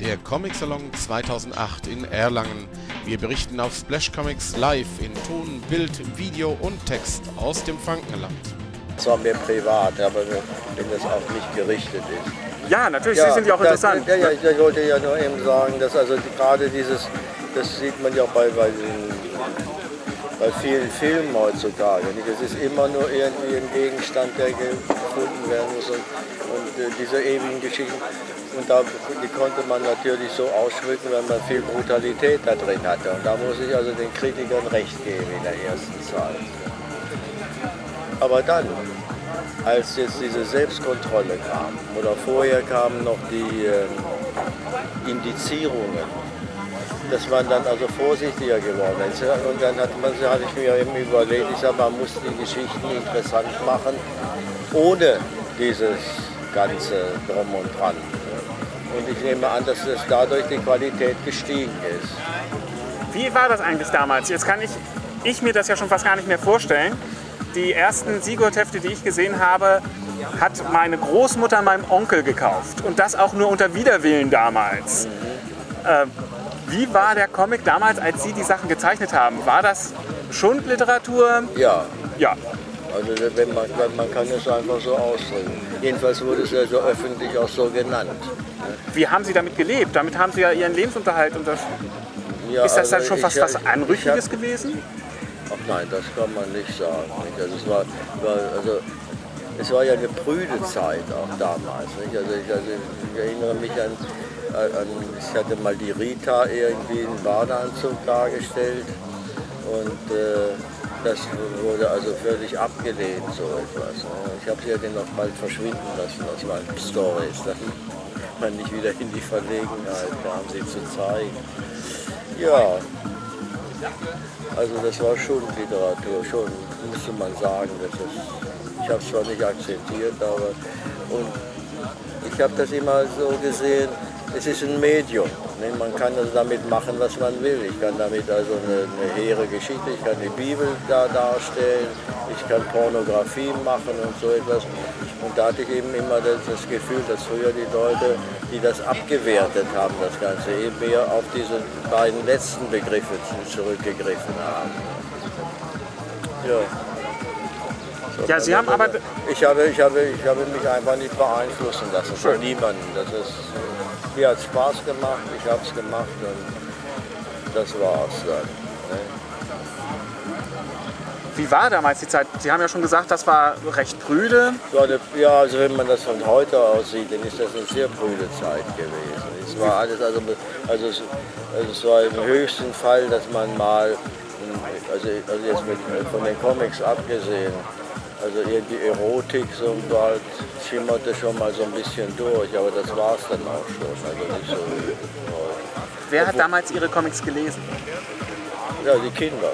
der Comic Salon 2008 in Erlangen. Wir berichten auf Splash Comics live in Ton, Bild, Video und Text aus dem Frankenland. Zwar mehr privat, aber wenn das auch nicht gerichtet ist. Ja, natürlich, Sie sind ja auch das, interessant. Ja, ja, ich wollte ja nur eben sagen, dass also gerade dieses, das sieht man ja auch bei, bei, den, bei vielen Filmen heutzutage. Nicht? Es ist immer nur irgendwie ein Gegenstand, der gefunden werden muss und, äh, diese ewigen Geschichten. Und da, die konnte man natürlich so ausschmücken, wenn man viel Brutalität da drin hatte. Und da muss ich also den Kritikern recht geben in der ersten Zeit. Aber dann, als jetzt diese Selbstkontrolle kam, oder vorher kamen noch die äh, Indizierungen, dass man dann also vorsichtiger geworden ist. Und dann hat man, hatte ich mir eben überlegt, ich sag, man muss die Geschichten interessant machen, ohne dieses ganze Drum und Dran. Und ich nehme an, dass es dadurch die Qualität gestiegen ist. Wie war das eigentlich damals? Jetzt kann ich, ich mir das ja schon fast gar nicht mehr vorstellen. Die ersten Sigurd-Hefte, die ich gesehen habe, hat meine Großmutter meinem Onkel gekauft. Und das auch nur unter Widerwillen damals. Äh, wie war der Comic damals, als Sie die Sachen gezeichnet haben? War das Schundliteratur? Ja, Ja. Also wenn man, man kann es einfach so ausdrücken. Jedenfalls wurde es ja so öffentlich auch so genannt. Wie haben Sie damit gelebt? Damit haben Sie ja Ihren Lebensunterhalt unter. Ja, Ist das dann also schon fast ich- was Anrüchiges hab- gewesen? Ach nein, das kann man nicht sagen. Nicht? Also es war, war, also es war ja eine prüde Zeit auch damals. Nicht? Also, ich, also ich erinnere mich an, an, ich hatte mal die Rita irgendwie in Badeanzug dargestellt und äh, das wurde also völlig abgelehnt, so etwas. Ne? Ich habe sie ja dann noch mal verschwinden lassen aus meinen Stories, damit man nicht wieder in die Verlegenheit kam, sie zu zeigen. Ja, also das war schon Literatur, schon müsste man sagen. Das ist, ich habe es zwar nicht akzeptiert, aber und ich habe das immer so gesehen, es ist ein Medium. Ne? Man kann also damit machen, was man will. Ich kann damit also eine, eine hehre Geschichte, ich kann die Bibel da darstellen, ich kann Pornografie machen und so etwas. Und da hatte ich eben immer das, das Gefühl, dass früher die Leute, die das abgewertet haben, das Ganze, eben mehr auf diese beiden letzten Begriffe zurückgegriffen haben. Ja. Ja, Sie haben aber. Ich habe, ich, habe, ich habe mich einfach nicht beeinflussen lassen von Schön. niemandem. Das ist, mir hat Spaß gemacht, ich habe es gemacht und das war's dann. Ne? Wie war damals die Zeit? Sie haben ja schon gesagt, das war recht prüde. Ja, also wenn man das von heute aus sieht, dann ist das eine sehr prüde Zeit gewesen. Es war alles, also, also, es, also es war im höchsten Fall, dass man mal, also, also jetzt mit, von den Comics abgesehen, also irgendwie Erotik so bald schimmerte schon mal so ein bisschen durch, aber das war es dann auch schon. Also nicht so. Wer hat damals Ihre Comics gelesen? Ja, die Kinder.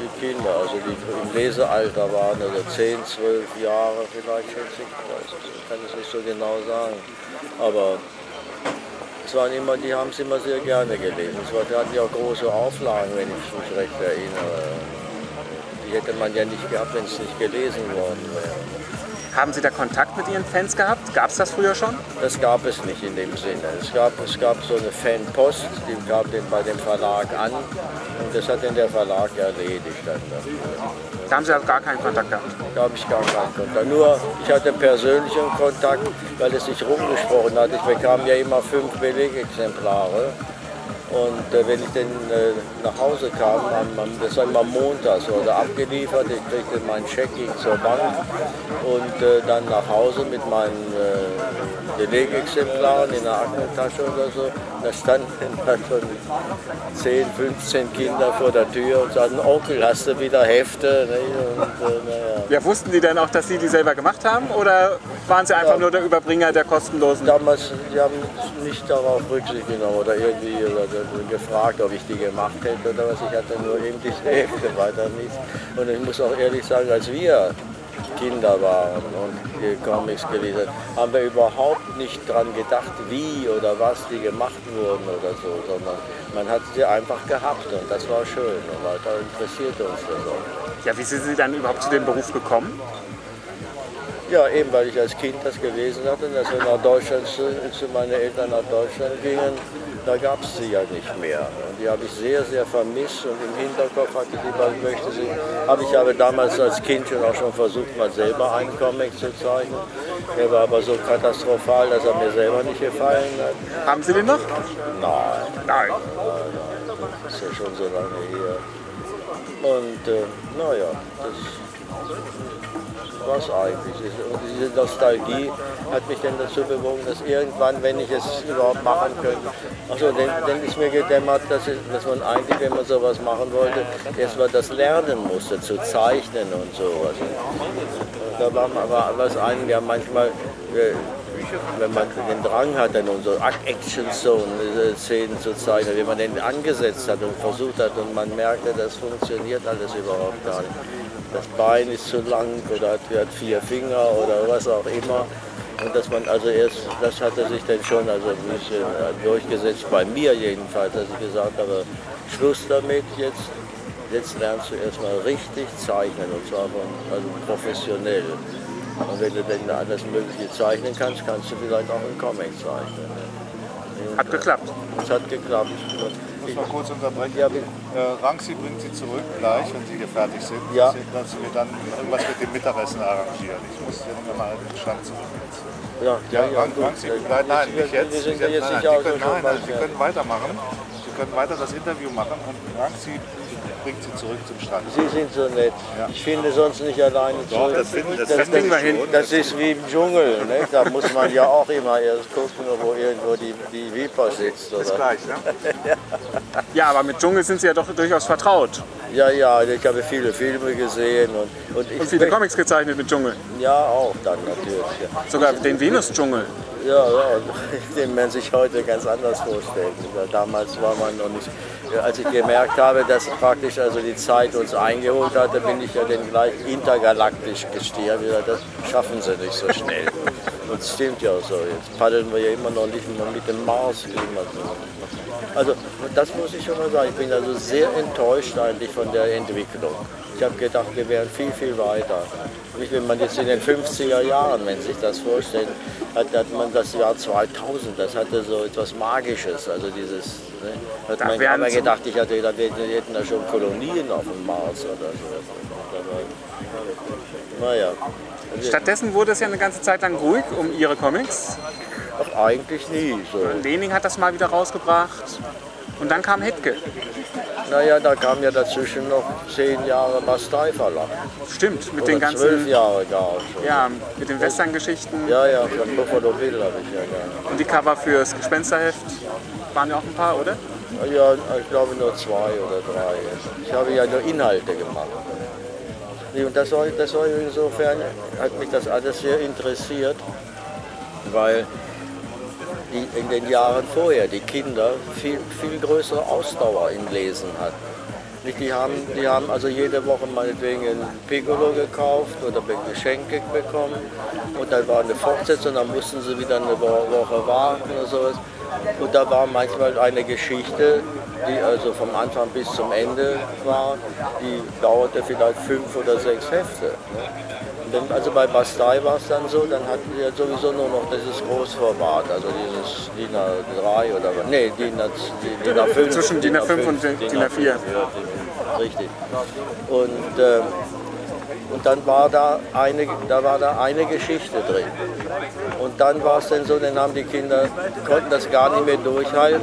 Die Kinder, also die im Lesealter waren, also 10, 12 Jahre vielleicht, schätze. Ich kann es nicht so genau sagen. Aber es waren immer, die haben es immer sehr gerne gelesen. Es war, die hatten ja auch große Auflagen, wenn ich mich recht erinnere. Die hätte man ja nicht gehabt, wenn es nicht gelesen worden wäre. Haben Sie da Kontakt mit Ihren Fans gehabt? Gab es das früher schon? Das gab es nicht in dem Sinne. Es gab, es gab so eine Fanpost, die gab den bei dem Verlag an und das hat dann der Verlag erledigt. Dann. Da haben Sie also gar keinen Kontakt gehabt. Da habe ich gar keinen Kontakt. Nur ich hatte persönlichen Kontakt, weil es sich rumgesprochen hat. Ich bekam ja immer fünf Belegexemplare. Und äh, wenn ich dann äh, nach Hause kam, am, am, das war immer montags, wurde abgeliefert, ich kriegte mein Check ging zur Bank und äh, dann nach Hause mit meinen äh, Belegexemplaren in der Aktentasche oder so. Da standen dann schon 10, 15 Kinder vor der Tür und sagten, Onkel, hast du wieder Hefte? Ne? Und, äh, naja. Ja, wussten Sie denn auch, dass Sie die selber gemacht haben? Oder waren Sie einfach Ja. nur der Überbringer der kostenlosen? Damals, die haben nicht darauf Rücksicht genommen oder irgendwie oder, oder gefragt, ob ich die gemacht hätte oder was. Ich hatte nur eben diese Hälfte, weiter nichts. Und ich muss auch ehrlich sagen, als wir Kinder waren und die Comics gelesen haben, wir überhaupt nicht dran gedacht, wie oder was die gemacht wurden oder so, sondern man hat sie einfach gehabt und das war schön und weiter interessierte uns das auch. Ja, wie sind Sie dann überhaupt zu dem Beruf gekommen? Ja, eben weil ich als Kind das gelesen hatte, dass wir nach Deutschland zu, zu meinen Eltern nach Deutschland gingen, da gab es sie ja nicht mehr. Und die habe ich sehr, sehr vermisst und im Hinterkopf hatte ich lieber, ich möchte sie, habe ich aber damals als Kind schon auch schon versucht, mal selber einen Comic zu zeichnen. Der war aber so katastrophal, dass er mir selber nicht gefallen hat. Haben Sie den noch? Nein, Nein. das ist ja schon so lange her. Und äh, naja, das was eigentlich ist. Und diese Nostalgie hat mich dann dazu bewogen, dass irgendwann, wenn ich es überhaupt machen könnte, achso, dann, dann ist mir gedämmert, dass, es, dass man eigentlich, wenn man sowas machen wollte, erstmal das lernen musste, zu zeichnen und sowas. Da war aber was einem ja manchmal, äh, wenn man den Drang hat, dann unsere Action-Zone-Szenen zu zeichnen, wenn man den angesetzt hat und versucht hat und man merkte, das funktioniert alles überhaupt gar nicht das Bein ist zu lang oder hat, hat vier Finger oder was auch immer. Und dass man also erst, das hatte sich dann schon also ein bisschen äh, durchgesetzt, bei mir jedenfalls, dass ich gesagt habe, Schluss damit, jetzt, jetzt lernst du erstmal richtig zeichnen und zwar von, also professionell. Und wenn du dann alles Mögliche zeichnen kannst, kannst du vielleicht auch einen Comic zeichnen. Hat geklappt. Es hat geklappt. Ich muss mal kurz unterbrechen. Ja. Äh, Rangsi bringt Sie zurück gleich, wenn Sie hier fertig sind. Ja. Dass Sie mir dann irgendwas mit dem Mittagessen arrangieren. Ich muss hier nochmal den Stand zurück jetzt. Ja, ja, ja, gut. Rangsi, nein, nein, Wir- nicht jetzt. Wir jetzt Sie können, nein, nein, Sie können weitermachen. Sie können weiter das Interview machen und Rangsi bringt Sie zurück zum Stand. Sie sind so nett. Ich finde sonst nicht alleine Doch, zurück. das finden, das Das- finden wir hin. Das ist wie im Dschungel. Ne? Da muss man ja auch immer erst gucken, wo irgendwo die, die Viper sitzt. Bis Oder? gleich, ne? Ja, aber mit Dschungel sind Sie ja doch durchaus vertraut. Ja, ja, ich habe viele Filme gesehen und, und ich Und viele Comics gezeichnet mit Dschungel. Ja, auch dann natürlich. Ja. Sogar den Venus-Dschungel. Ja, ja, den man sich heute ganz anders vorstellt. Damals war man noch nicht. Als ich gemerkt habe, dass praktisch also die Zeit uns eingeholt hatte, bin ich ja dann gleich intergalaktisch gesagt, Das schaffen sie nicht so schnell. Und es stimmt ja so. Jetzt paddeln wir ja immer noch nicht mal mit dem Mars. Also das muss ich schon mal sagen. Ich bin also sehr enttäuscht eigentlich von der Entwicklung. Ich habe gedacht, wir wären viel, viel weiter. Nicht, wenn man jetzt in den 50er Jahren, wenn sich das vorstellt, hat, hat man das Jahr 2000, das hatte so etwas Magisches. Also dieses, ne, hat Da man so- gedacht, ich hatte gedacht, wir hätten da schon Kolonien auf dem Mars oder so. Aber, naja, Stattdessen wurde es ja eine ganze Zeit lang ruhig um Ihre Comics. ach, eigentlich nie so. Lening hat das mal wieder rausgebracht. Und dann kam Hetke. Naja, da kam ja dazwischen noch zehn Jahre Bastei Verlag. Stimmt, mit Oder den zwölf ganzen, Jahre gar schon. ja, mit den Western-Geschichten. Ja, ja, von Buffalo Bill habe ich ja gerne. Und die Cover fürs Gespensterheft waren ja auch ein paar, oder? Ja, ich glaube nur zwei oder drei. Ich habe ja nur Inhalte gemacht. Und das war, das war insofern, hat mich das alles sehr interessiert, weil die in den Jahren vorher die Kinder viel, viel größere Ausdauer im Lesen hatten. Die haben, die haben also jede Woche meinetwegen ein Piccolo gekauft oder Geschenke bekommen und dann war eine Fortsetzung, dann mussten sie wieder eine Wo- Woche warten oder sowas. Und da war manchmal eine Geschichte, die also vom Anfang bis zum Ende war, die dauerte vielleicht fünf oder sechs Hefte. Ne? Dann, also bei Bastei war es dann so, dann hatten wir sowieso nur noch dieses Großformat, also dieses DIN A3 oder was. Nee, DIN, A, DIN A5. Zwischen DIN A5 und DIN A4. Ja, richtig. Und, ähm, und dann war da, eine, da war da eine Geschichte drin. Und dann war es dann so, dann haben die Kinder, konnten das gar nicht mehr durchhalten.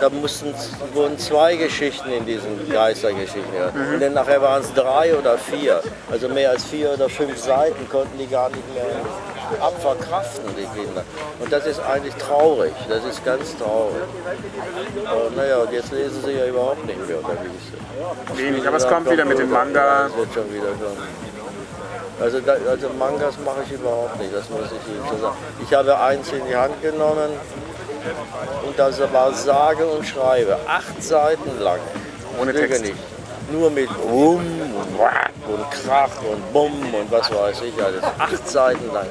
Da mussten, wurden zwei Geschichten in diesen Geistergeschichten. Ja. Und dann nachher waren es drei oder vier. Also mehr als vier oder fünf Seiten konnten die gar nicht mehr abverkraften, die Kinder. Und das ist eigentlich traurig. Das ist ganz traurig. Aber naja, und jetzt lesen sie ja überhaupt nicht mehr, oder wie ist es? Wenig, aber es kommt wieder mit dem Manga. Das wird schon wieder kommen. Also, also Mangas mache ich überhaupt nicht, das muss ich Ihnen schon sagen. Ich habe eins in die Hand genommen und das war sage und schreibe, acht Seiten lang. Ohne Text. nicht. Nur mit Rum und Wack und Krach und Bumm und was weiß ich alles. Acht Seiten lang.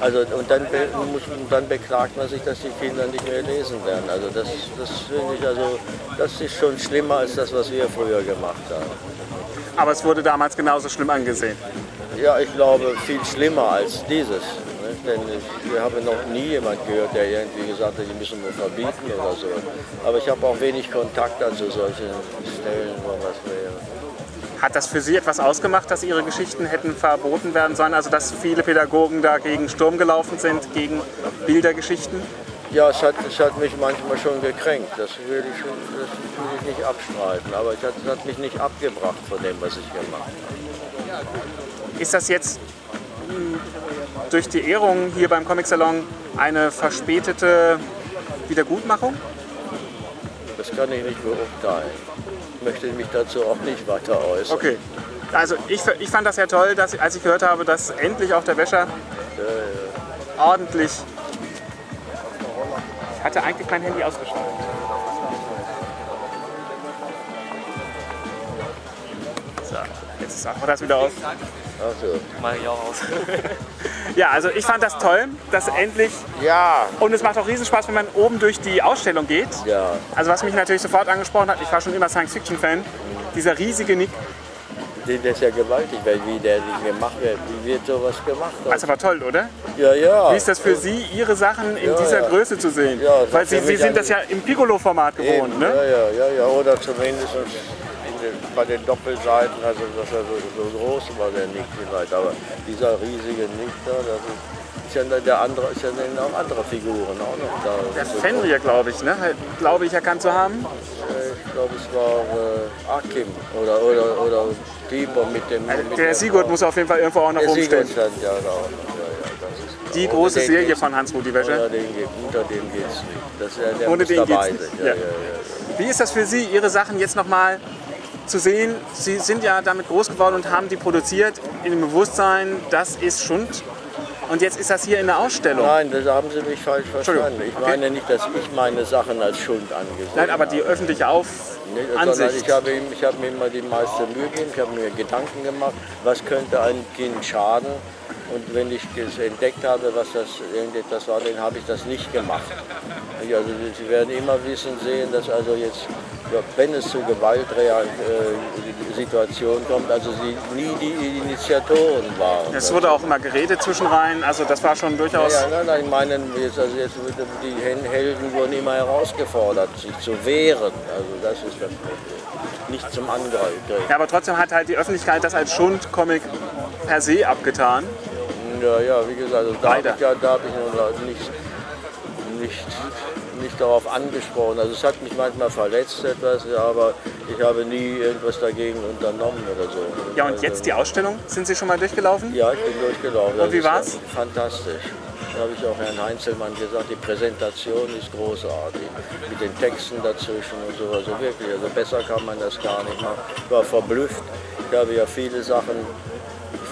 Also, und dann, muss, dann beklagt man sich, dass die Kinder nicht mehr lesen werden. Also das, das finde ich, also, das ist schon schlimmer als das, was wir früher gemacht haben. Aber es wurde damals genauso schlimm angesehen. Ja, ich glaube viel schlimmer als dieses. Ne? Denn ich, wir haben noch nie jemand gehört, der irgendwie gesagt hat, die müssen wir verbieten oder so. Aber ich habe auch wenig Kontakt an so solchen Stellen, wo was wäre. Hat das für Sie etwas ausgemacht, dass Ihre Geschichten hätten verboten werden sollen? Also dass viele Pädagogen da gegen Sturm gelaufen sind, gegen Bildergeschichten? Ja, es hat, es hat mich manchmal schon gekränkt. Das will ich, schon, das will ich nicht abstreiten. Aber es hat, es hat mich nicht abgebracht von dem, was ich gemacht habe. Ist das jetzt mh, durch die Ehrung hier beim Comic Salon eine verspätete Wiedergutmachung? Das kann ich nicht beurteilen. Ich möchte mich dazu auch nicht weiter äußern. Okay. Also ich, ich fand das ja toll, dass, als ich gehört habe, dass endlich auch der Wäscher ordentlich... Ich hatte eigentlich mein Handy ausgeschaltet. So, jetzt ist auch das wieder aus. Also, Mache ich auch aus. Ja, also ich fand das toll, dass endlich... ja, Und es macht auch riesen Spaß, wenn man oben durch die Ausstellung geht. ja. Also was mich natürlich sofort angesprochen hat, ich war schon immer Science-Fiction-Fan, dieser riesige Nick, Das ist ja gewaltig, weil wie der Ding gemacht wird. Wie wird sowas gemacht? das war toll, oder? ja, ja. Wie ist das für Sie, Ihre Sachen in Ja, dieser ja. Größe zu sehen? Ja, das Weil ist Sie, Sie sind das ja im Piccolo-Format gewohnt, Eben, ne? Ja, ja, ja, ja. Oder zumindest in den, bei den Doppelseiten, also dass er so, so groß war, der Nick vielleicht. Aber dieser riesige Nick da, das ist, ist ja der andere, ist ja auch andere Figuren auch noch da. Der Fenrir, glaube ich, ne? glaube ich erkannt zu haben. Äh, Ich glaube, es war äh, Akim oder, oder, oder Pieper mit dem. mit Der Sigurd muss auf jeden Fall irgendwo auch noch rumstehen. Stand ja noch. Ja, Die große Serie von Hans-Rudi Wäscher. Unter dem, geht's nicht. Das, ist ja- der Ohne den geht's nicht, ja. Wie ist das für Sie, Ihre Sachen jetzt nochmal zu sehen? Sie sind ja damit groß geworden und haben die produziert in dem Bewusstsein, das ist Schund. Und jetzt ist das hier in der Ausstellung. Nein, das haben Sie mich falsch verstanden. Ich Okay. meine nicht, dass ich meine Sachen als Schuld angesehen Nein, aber die habe. öffentliche Auf Nee, Ansicht. ich habe, ich habe mir immer die meiste Mühe gegeben, ich habe mir Gedanken gemacht, was könnte einem Kind schaden. Und wenn ich das entdeckt habe, was das irgendetwas war, dann habe ich das nicht gemacht. Also Sie werden immer wissen sehen, dass also jetzt, ja, wenn es zu Gewaltsituationen kommt, also Sie nie die Initiatoren waren. Es wurde auch immer geredet zwischenrein, also das war schon durchaus. Ja, nein, nein, ich meine, jetzt, also jetzt die Helden wurden immer herausgefordert, sich zu wehren. Also das ist das Problem. Nicht zum Angreifen. Ja, aber trotzdem hat halt die Öffentlichkeit das als Schund-Comic per se abgetan. Ja, ja, wie gesagt, also da habe ich, ja, da hab ich nun nicht, nicht, nicht darauf angesprochen. Also es hat mich manchmal verletzt etwas, aber ich habe nie irgendwas dagegen unternommen oder so. Ja, und Also, jetzt die Ausstellung? Sind Sie schon mal durchgelaufen? Ja, ich bin durchgelaufen. Und Das wie war's? Fantastisch. Da habe ich auch Herrn Heinzelmann gesagt, die Präsentation ist großartig. Mit den Texten dazwischen und so. Also wirklich, also besser kann man das gar nicht machen. Ich war verblüfft. Ich habe ja viele Sachen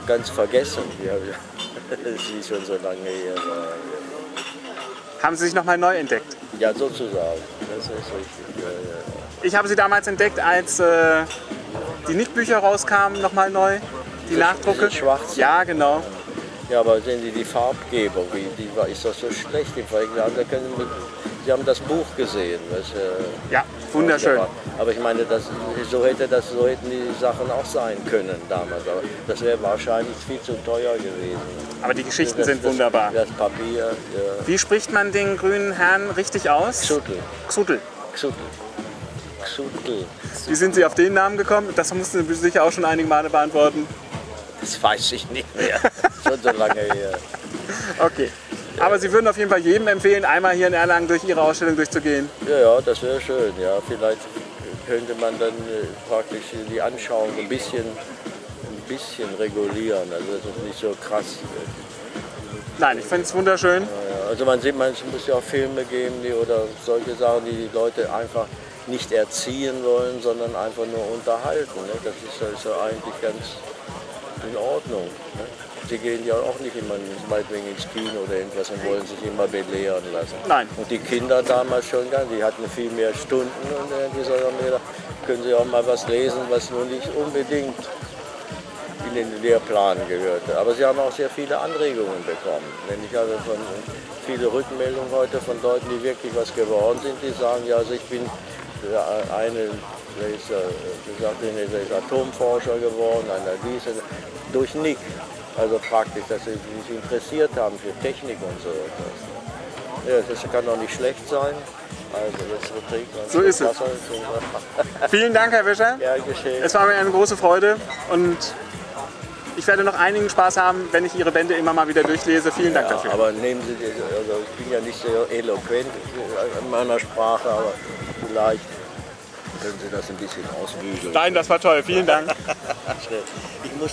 ganz vergessen. Die habe ich, das ist schon so lange her. war. Haben Sie sich nochmal neu entdeckt? Ja, sozusagen. Das ist richtig. Ja, ja. Ich habe sie damals entdeckt, als äh, die Nick-Bücher rauskamen, nochmal neu. Die Nachdrucke. diese schwarzen? Ja, genau. Ja, aber sehen Sie die Farbgebung, wie, die ist doch so schlecht im Vergleich. Da können, Sie haben das Buch gesehen. Was, äh, Ja, wunderschön. Aber ich meine, das, so, hätte das, so hätten die Sachen auch sein können damals. Aber das wäre wahrscheinlich viel zu teuer gewesen. Aber die Geschichten das, sind das, wunderbar. Das Papier, ja. Wie spricht man den grünen Herrn richtig aus? Xutel, Xutel. Xutel, Xutel. Wie sind Sie auf den Namen gekommen? Das mussten Sie sicher auch schon einige Male beantworten. Das weiß ich nicht mehr. Schon so lange her. Okay. Aber Sie würden auf jeden Fall jedem empfehlen, einmal hier in Erlangen durch Ihre Ausstellung durchzugehen. Ja, ja, das wäre schön. Ja, vielleicht könnte man dann äh, praktisch die Anschauung ein bisschen, ein bisschen regulieren. Also dass es nicht so krass. Nein, ich finde es wunderschön. Ja, also man sieht, man muss ja auch Filme geben, die oder solche Sachen, die die Leute einfach nicht erziehen wollen, sondern einfach nur unterhalten. Ne? Das ist also eigentlich ganz in Ordnung. Ne? Sie gehen ja auch nicht immer meinetwegen ins Kino oder irgendwas und wollen sich immer belehren lassen. Nein. Und die Kinder damals schon, gar die hatten viel mehr Stunden und irgendwie so haben wir können sie auch mal was lesen, was nur nicht unbedingt in den Lehrplan gehörte. Aber sie haben auch sehr viele Anregungen bekommen. Wenn ich also von viele Rückmeldungen heute von Leuten, die wirklich was geworden sind, die sagen, ja, also ich bin eine, der ist, gesagt, der ist Atomforscher geworden, einer dies. durch Nick. Also praktisch, dass sie sich interessiert haben für Technik und so etwas. Ja, das kann doch nicht schlecht sein. Also jetzt wird regnen. So ist es. Wasser ist Vielen Dank, Herr Wischer. Ja, geschehen. Es war mir eine große Freude und ich werde noch einigen Spaß haben, wenn ich Ihre Bände immer mal wieder durchlese. Vielen Dank Ja, dafür. aber nehmen Sie, also ich bin ja nicht sehr eloquent in meiner Sprache, aber vielleicht können Sie das ein bisschen ausbügeln. Nein, das war toll. Vielen Dank. Ich muss